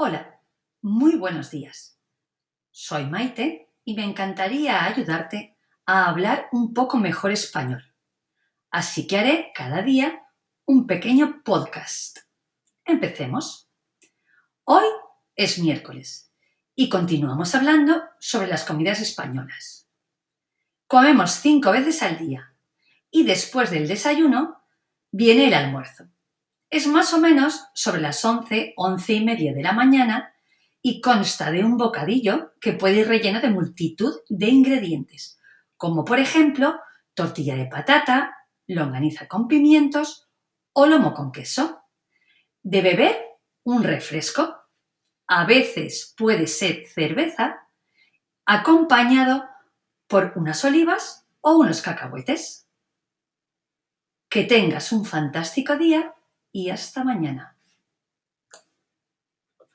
Hola, muy buenos días. Soy Maite y me encantaría ayudarte a hablar un poco mejor español. Así que haré cada día un pequeño podcast. Empecemos. Hoy es miércoles y continuamos hablando sobre las comidas españolas. Comemos cinco veces al día y después del desayuno viene el almuerzo. Es más o menos sobre las 11, 11 y media de la mañana y consta de un bocadillo que puede ir relleno de multitud de ingredientes, como por ejemplo tortilla de patata, longaniza con pimientos o lomo con queso. De beber, un refresco, a veces puede ser cerveza, acompañado por unas olivas o unos cacahuetes. Que tengas un fantástico día y hasta mañana.